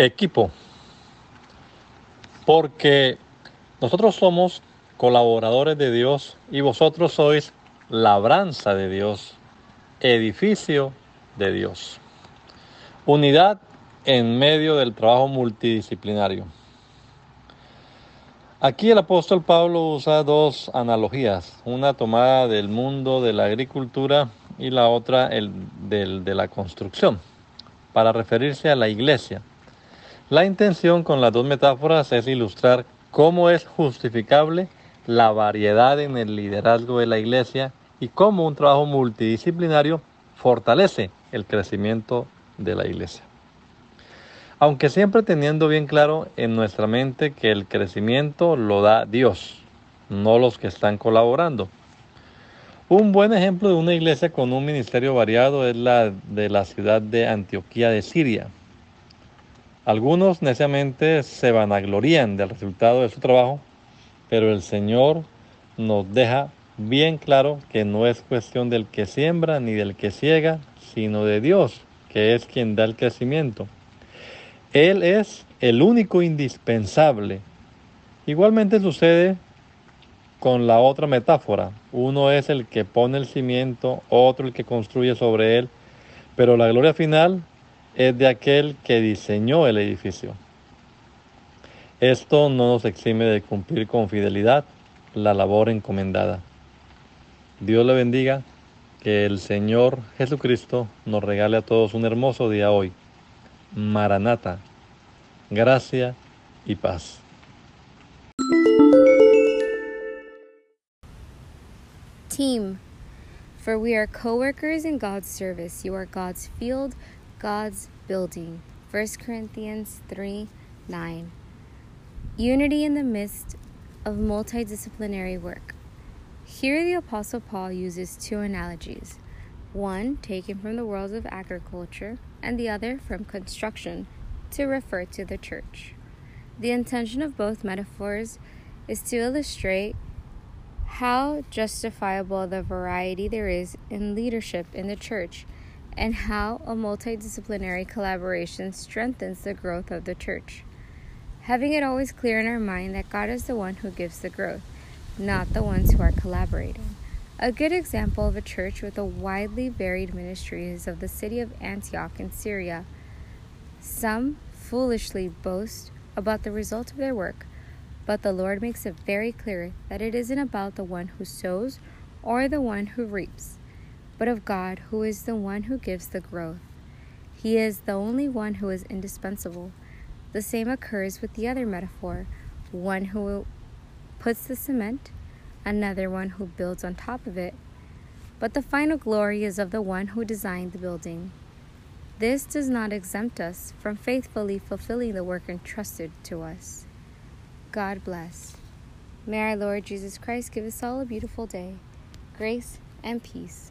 Equipo. Porque nosotros somos colaboradores de Dios y vosotros sois labranza de Dios, edificio de Dios. Unidad en medio del trabajo multidisciplinario. Aquí el apóstol Pablo usa dos analogías, una tomada del mundo de la agricultura y la otra el del, de la construcción, para referirse a la iglesia la intención con las dos metáforas es ilustrar cómo es justificable la variedad en el liderazgo de la iglesia y cómo un trabajo multidisciplinario fortalece el crecimiento de la iglesia. Aunque siempre teniendo bien claro en nuestra mente que el crecimiento lo da Dios, no los que están colaborando. Un buen ejemplo de una iglesia con un ministerio variado es la de la ciudad de Antioquía de Siria, algunos neciamente se vanaglorían del resultado de su trabajo, pero el Señor nos deja bien claro que no es cuestión del que siembra ni del que ciega, sino de Dios, que es quien da el crecimiento. Él es el único indispensable. Igualmente sucede con la otra metáfora. Uno es el que pone el cimiento, otro el que construye sobre él, pero la gloria final es de aquel que diseñó el edificio. Esto no nos exime de cumplir con fidelidad la labor encomendada. Dios le bendiga, que el Señor Jesucristo nos regale a todos un hermoso día hoy. Maranata, gracia y paz. Team, for we are co workers in God's service. You are God's field. God's building. 1 Corinthians 3 9. Unity in the midst of multidisciplinary work. Here, the Apostle Paul uses two analogies one taken from the worlds of agriculture, and the other from construction to refer to the church. The intention of both metaphors is to illustrate how justifiable the variety there is in leadership in the church and how a multidisciplinary collaboration strengthens the growth of the church. Having it always clear in our mind that God is the one who gives the growth, not the ones who are collaborating. A good example of a church with a widely varied ministry is of the city of Antioch in Syria. Some foolishly boast about the result of their work, but the Lord makes it very clear that it isn't about the one who sows or the one who reaps but of God, who is the one who gives the growth. He is the only one who is indispensable. The same occurs with the other metaphor one who puts the cement, another one who builds on top of it. But the final glory is of the one who designed the building. This does not exempt us from faithfully fulfilling the work entrusted to us. God bless. May our Lord Jesus Christ give us all a beautiful day, grace, and peace.